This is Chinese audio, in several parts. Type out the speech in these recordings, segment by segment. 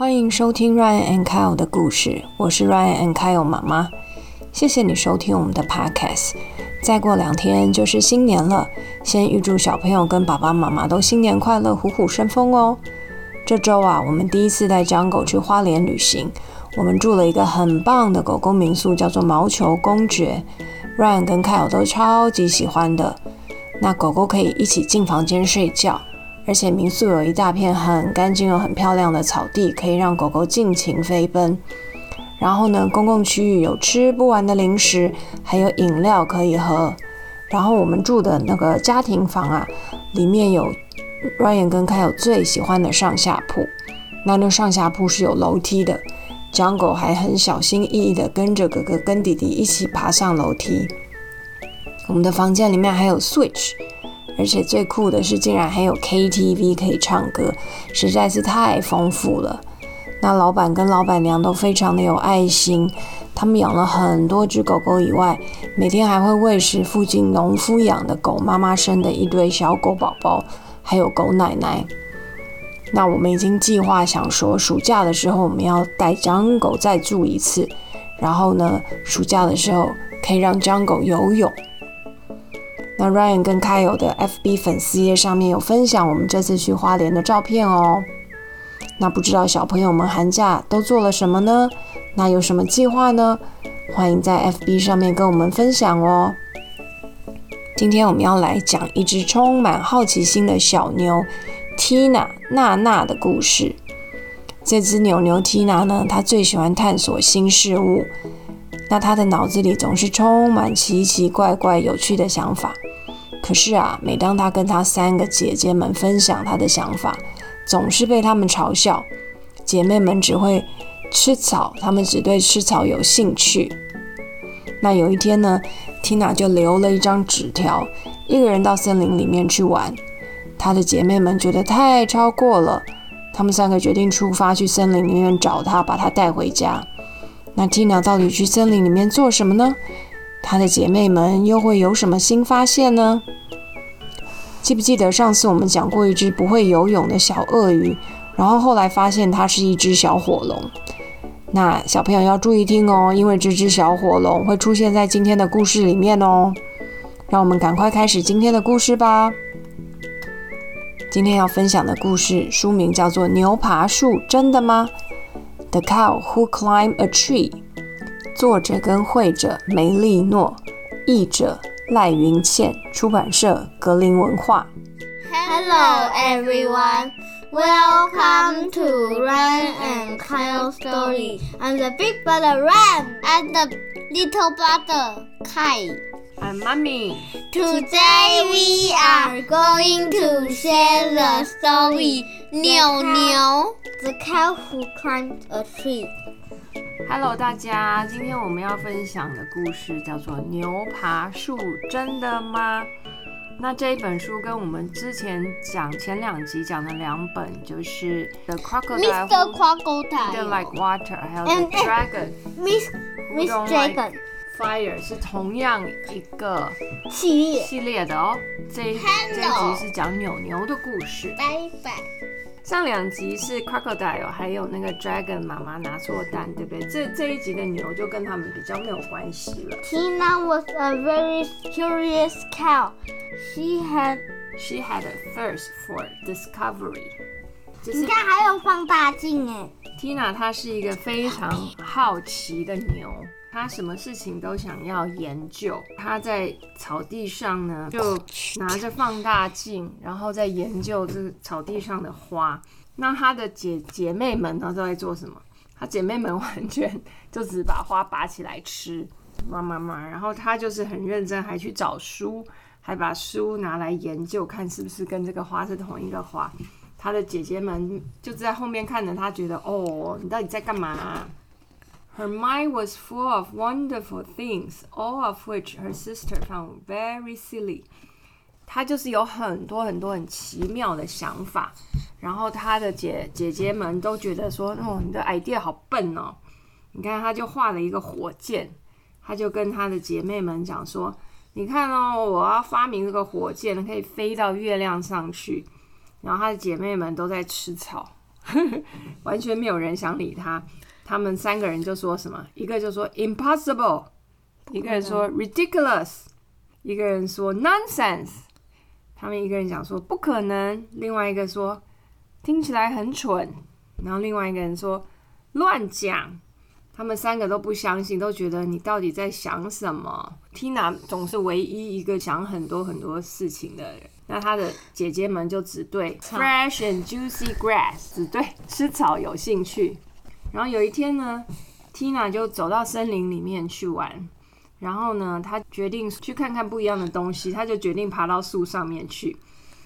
欢迎收听 Ryan and Kyle 的故事，我是 Ryan and Kyle 妈妈。谢谢你收听我们的 Podcast。再过两天就是新年了，先预祝小朋友跟爸爸妈妈都新年快乐，虎虎生风哦。这周啊，我们第一次带江狗去花莲旅行，我们住了一个很棒的狗狗民宿，叫做毛球公爵。Ryan 跟 Kyle 都超级喜欢的。那狗狗可以一起进房间睡觉。而且民宿有一大片很干净又很漂亮的草地，可以让狗狗尽情飞奔。然后呢，公共区域有吃不完的零食，还有饮料可以喝。然后我们住的那个家庭房啊，里面有 Ryan 跟 Kyle 最喜欢的上下铺。那那上下铺是有楼梯的，江狗还很小心翼翼地跟着哥哥跟弟弟一起爬上楼梯。我们的房间里面还有 Switch。而且最酷的是，竟然还有 KTV 可以唱歌，实在是太丰富了。那老板跟老板娘都非常的有爱心，他们养了很多只狗狗以外，每天还会喂食附近农夫养的狗妈妈生的一堆小狗宝宝，还有狗奶奶。那我们已经计划想说，暑假的时候我们要带张狗再住一次，然后呢，暑假的时候可以让张狗游泳。那 Ryan 跟 Kyle 的 FB 粉丝页上面有分享我们这次去花莲的照片哦。那不知道小朋友们寒假都做了什么呢？那有什么计划呢？欢迎在 FB 上面跟我们分享哦。今天我们要来讲一只充满好奇心的小牛 Tina 娜娜的故事。这只牛牛 Tina 呢，它最喜欢探索新事物。那他的脑子里总是充满奇奇怪怪、有趣的想法。可是啊，每当他跟他三个姐姐们分享他的想法，总是被他们嘲笑。姐妹们只会吃草，她们只对吃草有兴趣。那有一天呢，Tina 就留了一张纸条，一个人到森林里面去玩。她的姐妹们觉得太超过了，她们三个决定出发去森林里面找她，把她带回家。那 Tina 到底去森林里面做什么呢？她的姐妹们又会有什么新发现呢？记不记得上次我们讲过一只不会游泳的小鳄鱼，然后后来发现它是一只小火龙。那小朋友要注意听哦，因为这只小火龙会出现在今天的故事里面哦。让我们赶快开始今天的故事吧。今天要分享的故事书名叫做《牛爬树》，真的吗？The Cow Who Climbed a Tree，作者跟绘者梅丽诺，译者赖云倩，出版社格林文化。Hello everyone, welcome to Ram and Kyle story. I'm the big brother Ram and the little brother Kyle. I'm Mommy. Today we are going to share the story 牛牛 The cow who climbed a tree. Hello，大家，今天我们要分享的故事叫做《牛爬树》，真的吗？那这一本书跟我们之前讲前两集讲的两本，就是《The Crocodile》Mr. Crocodile，《Like Water》，还有《The Dragon》Miss Miss Don't Dragon Fire 是同样一个系列。系列的哦。这一这一集是讲扭牛的故事。拜拜。上两集是 crocodile，还有那个 dragon 妈妈拿错单，对不对？这这一集的牛就跟他们比较没有关系了。Tina was a very curious cow. She had，She had a thirst for discovery。就是你看还有放大镜哎。Tina，她是一个非常好奇的牛，她什么事情都想要研究。他在草地上呢，就拿着放大镜，然后在研究这个草地上的花。那他的姐姐妹们呢，都在做什么？他姐妹们 完全就只把花拔起来吃，妈妈妈。然后他就是很认真，还去找书，还把书拿来研究，看是不是跟这个花是同一个花。他的姐姐们就在后面看着他，觉得哦，你到底在干嘛、Her mind was full of wonderful things, all of which her sister found very silly. 她就是有很多很多很奇妙的想法，然后她的姐姐姐们都觉得说，哦，你的 idea 好笨哦。你看，她就画了一个火箭，她就跟她的姐妹们讲说，你看哦，我要发明这个火箭，可以飞到月亮上去。然后她的姐妹们都在吃草，呵 呵完全没有人想理她。他们三个人就说什么？一个就说 impossible，一个人说 ridiculous，一个人说 nonsense。他们一个人讲说不可能，另外一个说听起来很蠢，然后另外一个人说乱讲。他们三个都不相信，都觉得你到底在想什么？Tina 总是唯一一个想很多很多事情的人。那她的姐姐们就只对 fresh and juicy grass，只对吃草有兴趣。然后有一天呢，Tina 就走到森林里面去玩。然后呢，她决定去看看不一样的东西。她就决定爬到树上面去。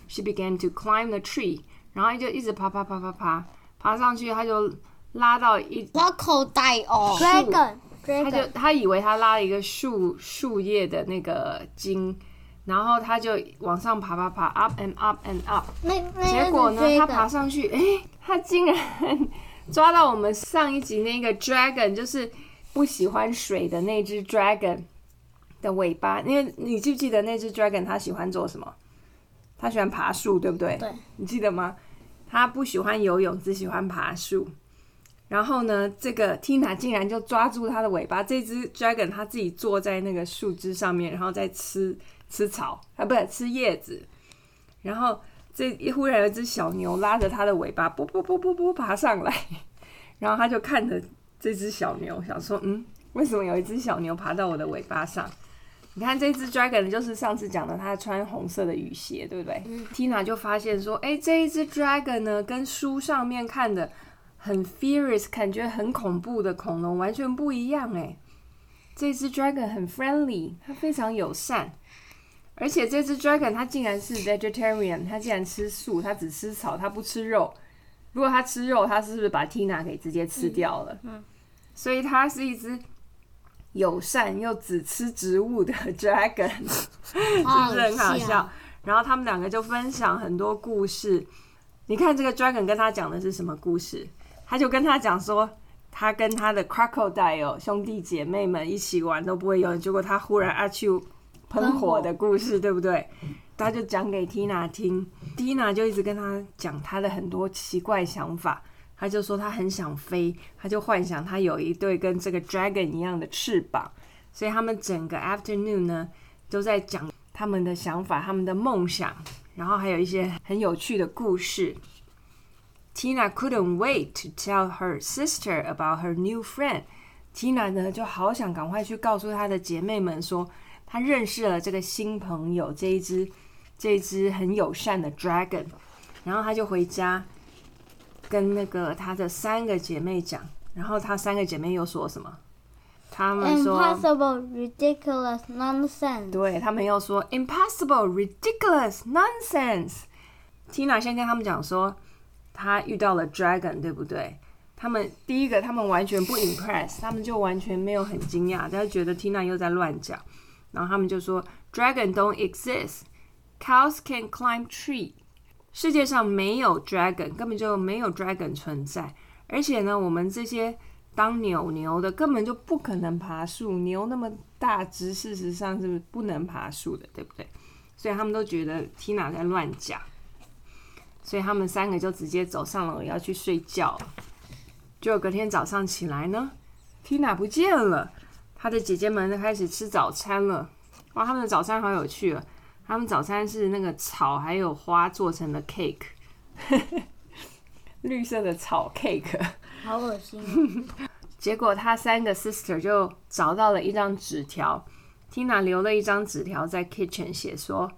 She began to climb the tree，然后就一直爬爬爬爬爬，爬上去，她就。拉到一拉口袋哦，dragon，他就他以为他拉了一个树树叶的那个茎，然后他就往上爬爬爬，up and up and up。那结果呢，他爬上去，哎，他竟然抓到我们上一集那个 dragon，就是不喜欢水的那只 dragon 的尾巴。因为你记不记得那只 dragon 它喜欢做什么？它喜欢爬树，对不对？对，你记得吗？它不喜欢游泳，只喜欢爬树。然后呢，这个 Tina 竟然就抓住它的尾巴。这只 Dragon 它自己坐在那个树枝上面，然后在吃吃草啊，不是吃叶子。然后这一忽然有一只小牛拉着它的尾巴，啵啵啵啵啵爬上来。然后他就看着这只小牛，想说：“嗯，为什么有一只小牛爬到我的尾巴上？”你看这只 Dragon 就是上次讲的，它穿红色的雨鞋，对不对？Tina 就发现说：“哎，这一只 Dragon 呢，跟书上面看的。”很 furious，感觉很恐怖的恐龙完全不一样哎。这只 dragon 很 friendly，它非常友善，而且这只 dragon 它竟然是 vegetarian，它竟然吃素，它只吃草，它不吃肉。如果它吃肉，它是不是把 Tina 给直接吃掉了？嗯。所以它是一只友善又只吃植物的 dragon，是不是很好笑？然后他们两个就分享很多故事。你看这个 dragon 跟他讲的是什么故事？他就跟他讲说，他跟他的 crocodile 兄弟姐妹们一起玩都不会游泳，结果他忽然阿丘喷火的故事，对不对？他就讲给 Tina 听，Tina 就一直跟他讲他的很多奇怪想法。他就说他很想飞，他就幻想他有一对跟这个 dragon 一样的翅膀。所以他们整个 afternoon 呢，都在讲他们的想法、他们的梦想，然后还有一些很有趣的故事。Tina couldn't wait to tell her sister about her new friend. Tina 呢就好想赶快去告诉她的姐妹们说，她认识了这个新朋友，这一只这一只很友善的 dragon。然后他就回家跟那个他的三个姐妹讲，然后他三个姐妹又说什么？他们说 impossible, ridiculous, nonsense。对他们又说 impossible, ridiculous, nonsense。Tina 先跟他们讲说。他遇到了 dragon，对不对？他们第一个，他们完全不 impress，他们就完全没有很惊讶，但是觉得 Tina 又在乱讲。然后他们就说，dragon don't exist，cows can climb tree，世界上没有 dragon，根本就没有 dragon 存在。而且呢，我们这些当牛牛的根本就不可能爬树，牛那么大只，事实上是不能爬树的，对不对？所以他们都觉得 Tina 在乱讲。所以他们三个就直接走上楼要去睡觉。就隔天早上起来呢，Tina 不见了，她的姐姐们都开始吃早餐了。哇，他们的早餐好有趣啊！他们早餐是那个草还有花做成的 cake，绿色的草 cake，好恶心。结果他三个 sister 就找到了一张纸条，Tina 留了一张纸条在 kitchen 写说。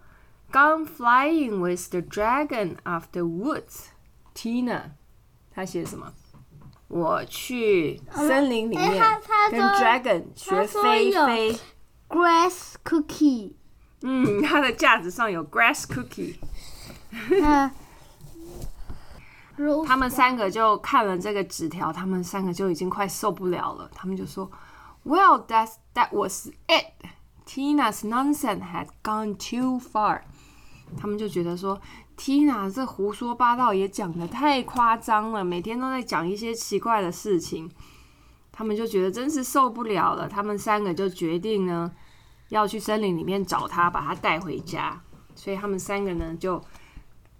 Gone flying with the dragon of the woods, Tina。他写什么？我去森林里面跟 dragon 学飞飞。Grass cookie。嗯，他的架子上有 grass cookie。他们三个就看了这个纸条，他们三个就已经快受不了了。他们就说：“Well, that that was it. Tina's nonsense had gone too far.” 他们就觉得说，Tina 这胡说八道也讲的太夸张了，每天都在讲一些奇怪的事情。他们就觉得真是受不了了。他们三个就决定呢，要去森林里面找他，把他带回家。所以他们三个呢，就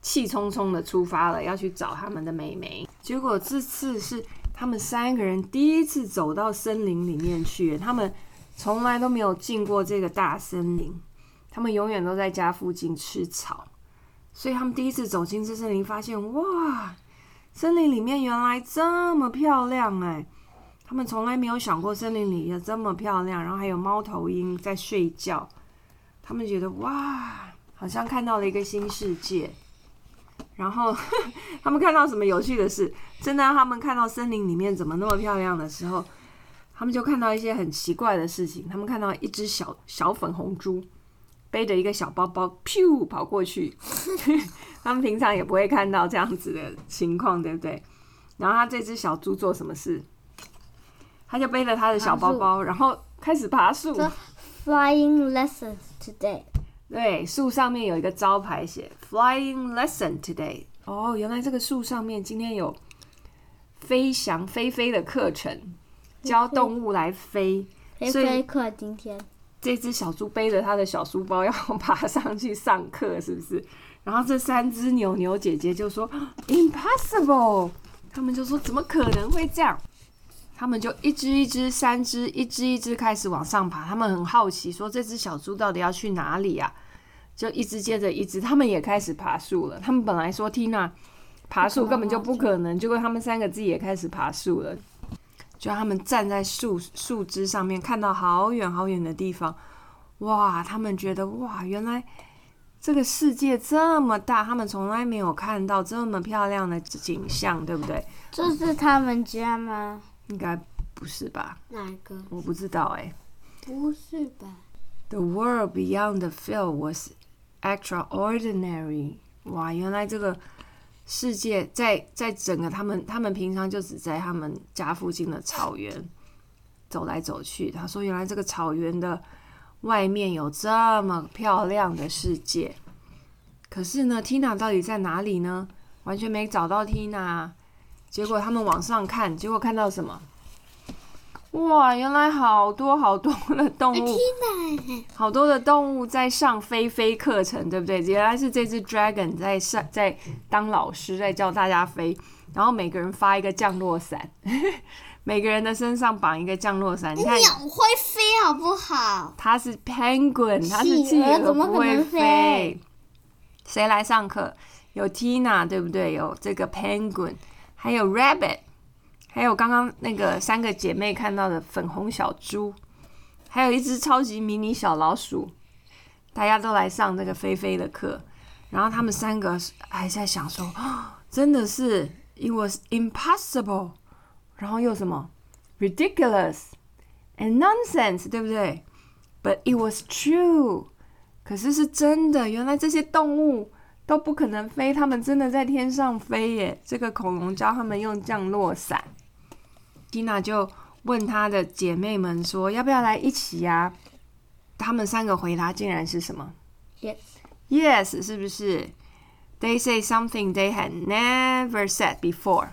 气冲冲的出发了，要去找他们的妹妹。结果这次是他们三个人第一次走到森林里面去，他们从来都没有进过这个大森林，他们永远都在家附近吃草，所以他们第一次走进这森林，发现哇，森林里面原来这么漂亮哎！他们从来没有想过森林里有这么漂亮，然后还有猫头鹰在睡觉，他们觉得哇，好像看到了一个新世界。然后 他们看到什么有趣的事？真的，他们看到森林里面怎么那么漂亮的时候，他们就看到一些很奇怪的事情。他们看到一只小小粉红猪背着一个小包包，噗跑过去。他们平常也不会看到这样子的情况，对不对？然后他这只小猪做什么事？他就背着他的小包包，然后开始爬树。Flying lessons today. 对，树上面有一个招牌写 “Flying Lesson Today”。哦，原来这个树上面今天有飞翔飞飞的课程，教动物来飞。飞飞课今天，这只小猪背着它的小书包 要爬上去上课，是不是？然后这三只牛牛姐姐就说 “Impossible”，他们就说怎么可能会这样？他们就一只一只、三只、一只一只开始往上爬。他们很好奇，说这只小猪到底要去哪里啊？就一只接着一只，他们也开始爬树了。他们本来说 Tina 爬树根本就不可能，结果他们三个自己也开始爬树了。就他们站在树树枝上面，看到好远好远的地方，哇！他们觉得哇，原来这个世界这么大，他们从来没有看到这么漂亮的景象，对不对？这是他们家吗？应该不是吧？哪个？我不知道哎。不是吧？The world beyond the field was extraordinary。哇，原来这个世界在在整个他们他们平常就只在他们家附近的草原走来走去。他说，原来这个草原的外面有这么漂亮的世界。可是呢，Tina 到底在哪里呢？完全没找到 Tina。结果他们往上看，结果看到什么？哇，原来好多好多的动物，好多的动物在上飞飞课程，对不对？原来是这只 dragon 在上，在当老师，在教大家飞。然后每个人发一个降落伞，每个人的身上绑一个降落伞。你看，鸟会飞好不好？它是 penguin，它是企鹅，不会飞。谁来上课？有 Tina，对不对？有这个 penguin。还有 rabbit，还有刚刚那个三个姐妹看到的粉红小猪，还有一只超级迷你小老鼠，大家都来上这个飞飞的课。然后他们三个还在想说，真的是 it was impossible，然后又什么 ridiculous and nonsense，对不对？But it was true，可是是真的，原来这些动物。都不可能飞，他们真的在天上飞耶！这个恐龙教他们用降落伞。蒂娜就问她的姐妹们说：“要不要来一起呀？”她们三个回答竟然是什么？Yes，Yes，是不是？They say something they had never said before.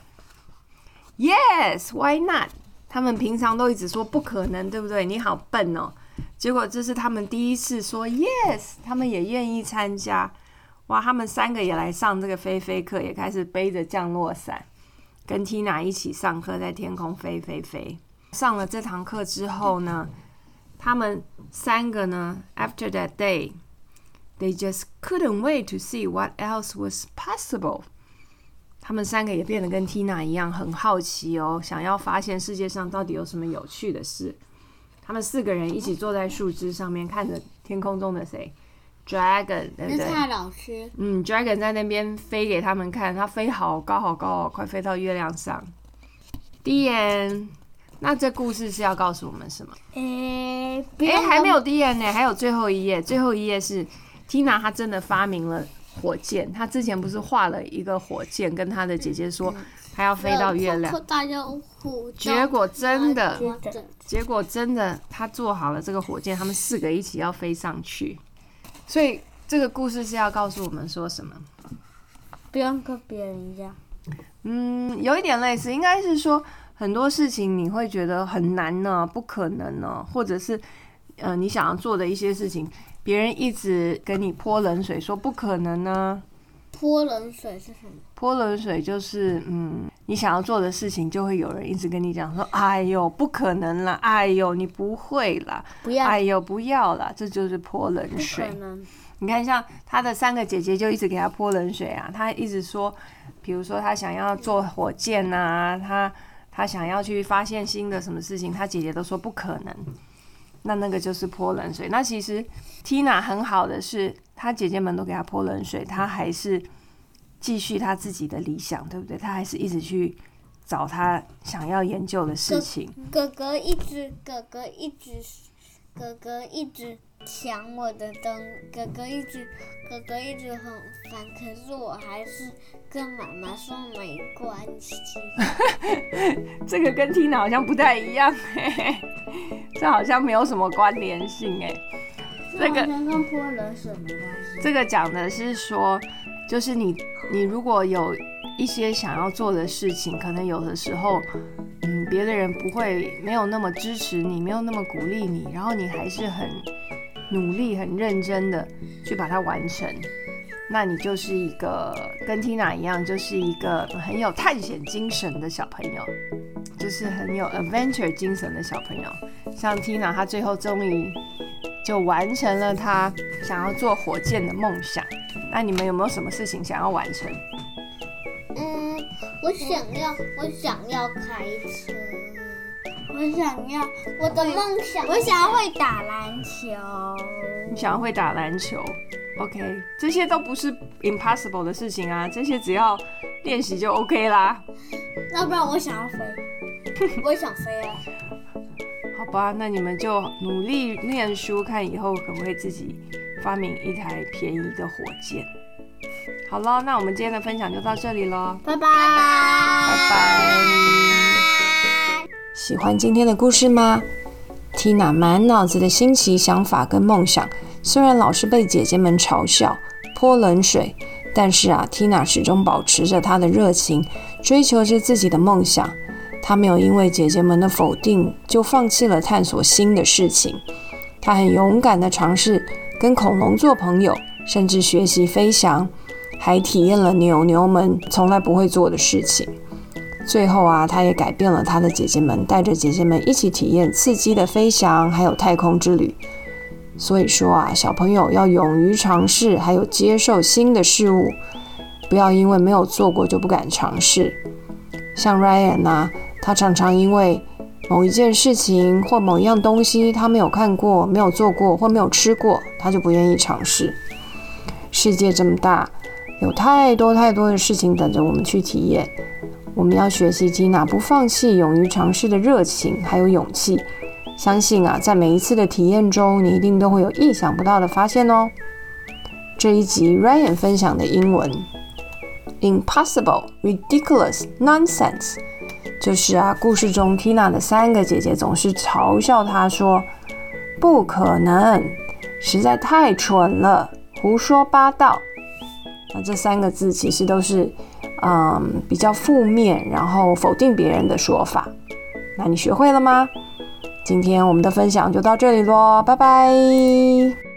Yes，Why not？他们平常都一直说不可能，对不对？你好笨哦！结果这是他们第一次说 Yes，他们也愿意参加。哇！他们三个也来上这个飞飞课，也开始背着降落伞，跟 Tina 一起上课，在天空飞飞飞。上了这堂课之后呢，他们三个呢，After that day, they just couldn't wait to see what else was possible。他们三个也变得跟 Tina 一样，很好奇哦，想要发现世界上到底有什么有趣的事。他们四个人一起坐在树枝上面，看着天空中的谁？Dragon，对不对？老师。嗯，Dragon 在那边飞给他们看，它飞好高好高哦，快飞到月亮上。第一眼，那这故事是要告诉我们什么？诶，哎，还没有第一眼呢，还有最后一页。最后一页是 Tina，她真的发明了火箭。她之前不是画了一个火箭，跟她的姐姐说，她要飞到月亮。结果真的，结果真的，她做好了这个火箭，他们四个一起要飞上去。所以这个故事是要告诉我们说什么？不用跟别人一样。嗯，有一点类似，应该是说很多事情你会觉得很难呢，不可能呢，或者是呃你想要做的一些事情，别人一直给你泼冷水，说不可能呢，泼冷水是什么？泼冷水就是，嗯，你想要做的事情，就会有人一直跟你讲说：“哎呦，不可能啦！哎呦，你不会啦！不要，哎呦，不要啦！”这就是泼冷水。你看，像他的三个姐姐就一直给他泼冷水啊，他一直说，比如说他想要做火箭啊、他他想要去发现新的什么事情，他姐姐都说不可能。那那个就是泼冷水。那其实 Tina 很好的是，她姐姐们都给她泼冷水，她还是继续她自己的理想，对不对？她还是一直去找她想要研究的事情。哥哥一直，哥哥一直，哥哥一直抢我的灯，哥哥一直，哥哥一直很烦，可是我还是跟妈妈说没关系。这个跟 Tina 好像不太一样、嘿嘿，这好像没有什么关联性哎、这个跟泼冷水没关系。这个讲的是说，就是你你如果有一些想要做的事情，可能有的时候，嗯，别的人不会没有那么支持你，没有那么鼓励你，然后你还是很努力、很认真的去把它完成。那你就是一个跟 Tina 一样，就是一个很有探险精神的小朋友，就是很有 adventure 精神的小朋友。像 Tina，她最后终于就完成了她想要做火箭的梦想。那你们有没有什么事情想要完成？嗯，我想要，我想要开车，我想要我的梦想，我想要会打篮球。你想要会打篮球，OK，这些都不是 impossible 的事情啊，这些只要练习就 OK 啦。要不然我想要飞，我也想飞啊。好吧，那你们就努力念书，看以后可不可以自己发明一台便宜的火箭。好了，那我们今天的分享就到这里喽，拜拜，拜拜。喜欢今天的故事吗？Tina 满脑子的新奇想法跟梦想，虽然老是被姐姐们嘲笑、泼冷水，但是啊，Tina 始终保持着她的热情，追求着自己的梦想。她没有因为姐姐们的否定就放弃了探索新的事情。她很勇敢地尝试跟恐龙做朋友，甚至学习飞翔，还体验了牛牛们从来不会做的事情。最后啊，她也改变了她的姐姐们，带着姐姐们一起体验刺激的飞翔，还有太空之旅。所以说啊，小朋友要勇于尝试，还有接受新的事物，不要因为没有做过就不敢尝试。像 Ryan 啊，他常常因为某一件事情或某一样东西他没有看过、没有做过或没有吃过，他就不愿意尝试。世界这么大，有太多太多的事情等着我们去体验。我们要学习接纳不放弃、勇于尝试的热情，还有勇气。相信啊，在每一次的体验中，你一定都会有意想不到的发现哦。这一集 Ryan 分享的英文，impossible、ridiculous、nonsense，就是啊，故事中 Tina 的三个姐姐总是嘲笑她说：“不可能，实在太蠢了，胡说八道。”那这三个字其实都是嗯比较负面，然后否定别人的说法。那你学会了吗？今天我们的分享就到这里喽，拜拜。